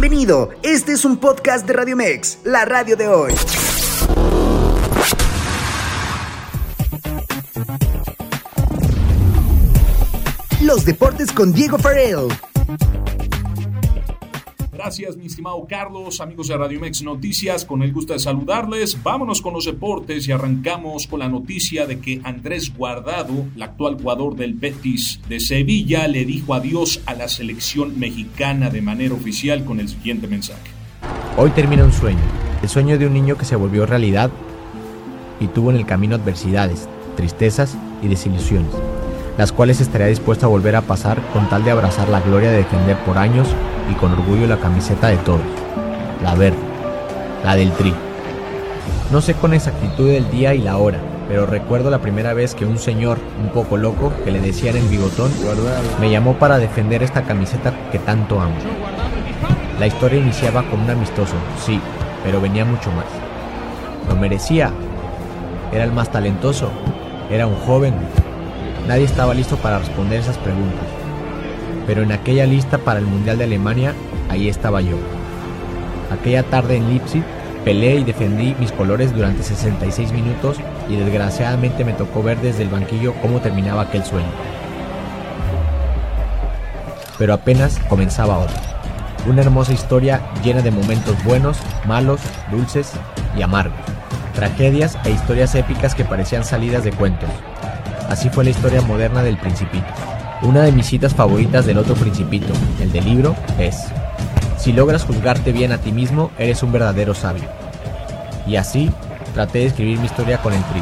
Bienvenido, este es un podcast de Radio Mex, la radio de hoy. Los deportes con Diego Farrell. Gracias, mi estimado Carlos, amigos de Radio Mex Noticias, con el gusto de saludarles. Vámonos con los deportes y arrancamos con la noticia de que Andrés Guardado, el actual jugador del Betis de Sevilla, le dijo adiós a la selección mexicana de manera oficial con el siguiente mensaje. Hoy termina un sueño, el sueño de un niño que se volvió realidad y tuvo en el camino adversidades, tristezas y desilusiones, las cuales estaría dispuesto a volver a pasar con tal de abrazar la gloria de defender por años y con orgullo la camiseta de todos, la verde, la del Tri. No sé con exactitud el día y la hora, pero recuerdo la primera vez que un señor un poco loco, que le decían en bigotón, me llamó para defender esta camiseta que tanto amo. La historia iniciaba con un amistoso, sí, pero venía mucho más. Lo merecía. Era el más talentoso. Era un joven. Nadie estaba listo para responder esas preguntas pero en aquella lista para el Mundial de Alemania, ahí estaba yo. Aquella tarde en Leipzig, peleé y defendí mis colores durante 66 minutos y desgraciadamente me tocó ver desde el banquillo cómo terminaba aquel sueño. Pero apenas comenzaba otro. Una hermosa historia llena de momentos buenos, malos, dulces y amargos. Tragedias e historias épicas que parecían salidas de cuentos. Así fue la historia moderna del Principito. Una de mis citas favoritas del otro principito, el del libro, es, si logras juzgarte bien a ti mismo, eres un verdadero sabio. Y así traté de escribir mi historia con el tri,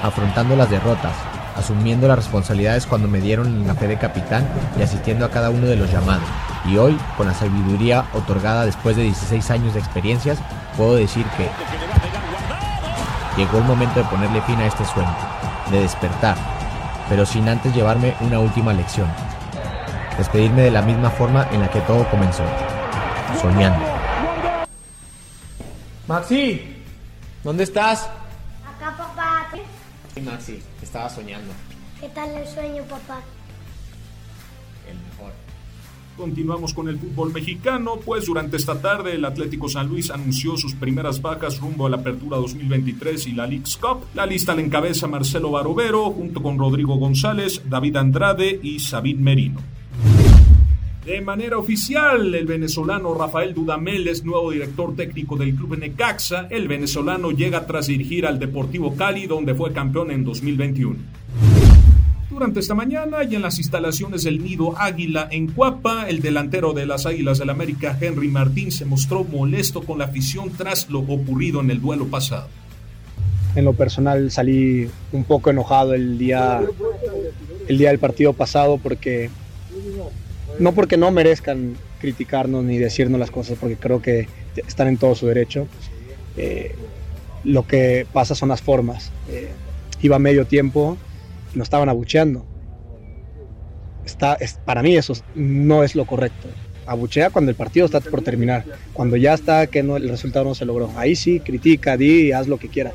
afrontando las derrotas, asumiendo las responsabilidades cuando me dieron la fe de capitán y asistiendo a cada uno de los llamados. Y hoy, con la sabiduría otorgada después de 16 años de experiencias, puedo decir que llegó el momento de ponerle fin a este sueño, de despertar, pero sin antes llevarme una última lección. Despedirme de la misma forma en la que todo comenzó, soñando. Maxi, ¿dónde estás? Acá, papá. Sí, Maxi, estaba soñando. ¿Qué tal el sueño, papá? El mejor. Continuamos con el fútbol mexicano, pues durante esta tarde el Atlético San Luis anunció sus primeras vacas rumbo a la Apertura 2023 y la League's Cup. La lista la encabeza Marcelo Barovero junto con Rodrigo González, David Andrade y Sabine Merino. De manera oficial, el venezolano Rafael Dudamel es nuevo director técnico del club Necaxa. El venezolano llega tras dirigir al Deportivo Cali, donde fue campeón en 2021. Durante esta mañana y en las instalaciones del Nido Águila en Cuapa, el delantero de las Águilas del América, Henry Martín, se mostró molesto con la afición tras lo ocurrido en el duelo pasado. En lo personal salí un poco enojado el día, el día del partido pasado porque no porque no merezcan criticarnos ni decirnos las cosas, porque creo que están en todo su derecho. Eh, lo que pasa son las formas. Eh, iba medio tiempo nos estaban abucheando. Está, es, para mí eso no es lo correcto. Abuchea cuando el partido está por terminar, cuando ya está que no, el resultado no se logró. Ahí sí, critica, di, haz lo que quiera.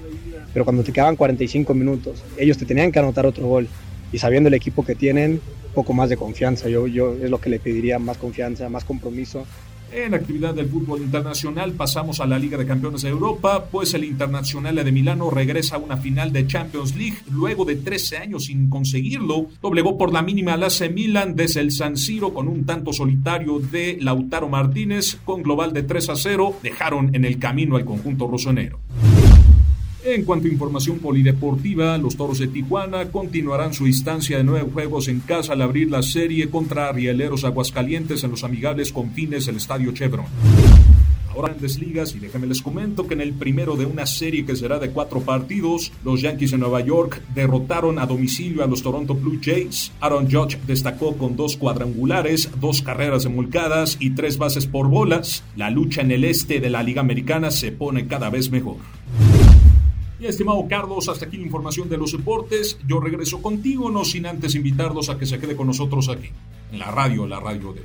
Pero cuando te quedaban 45 minutos, ellos te tenían que anotar otro gol. Y sabiendo el equipo que tienen, poco más de confianza. Yo, yo es lo que le pediría, más confianza, más compromiso. En actividad del fútbol internacional pasamos a la Liga de Campeones de Europa, pues el Internacional de Milano regresa a una final de Champions League luego de 13 años sin conseguirlo. Doblegó por la mínima al AC Milan desde el San Siro con un tanto solitario de Lautaro Martínez con global de 3 a 0. Dejaron en el camino al conjunto rosonero. En cuanto a información polideportiva, los Toros de Tijuana continuarán su instancia de nueve juegos en casa al abrir la serie contra Rieleros Aguascalientes en los amigables confines del Estadio Chevron. Ahora en Ligas y déjenme les comento que en el primero de una serie que será de cuatro partidos, los Yankees de Nueva York derrotaron a domicilio a los Toronto Blue Jays. Aaron Judge destacó con dos cuadrangulares, dos carreras emulcadas y tres bases por bolas. La lucha en el este de la Liga Americana se pone cada vez mejor. Y estimado Carlos, hasta aquí la información de los deportes. Yo regreso contigo, no sin antes invitarlos a que se quede con nosotros aquí, en la radio, la radio de...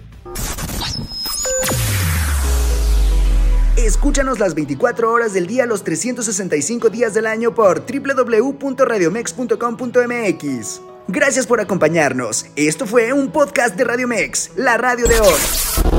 Escúchanos las 24 horas del día, los 365 días del año por www.radiomex.com.mx. Gracias por acompañarnos. Esto fue un podcast de Radio Mex, la radio de hoy.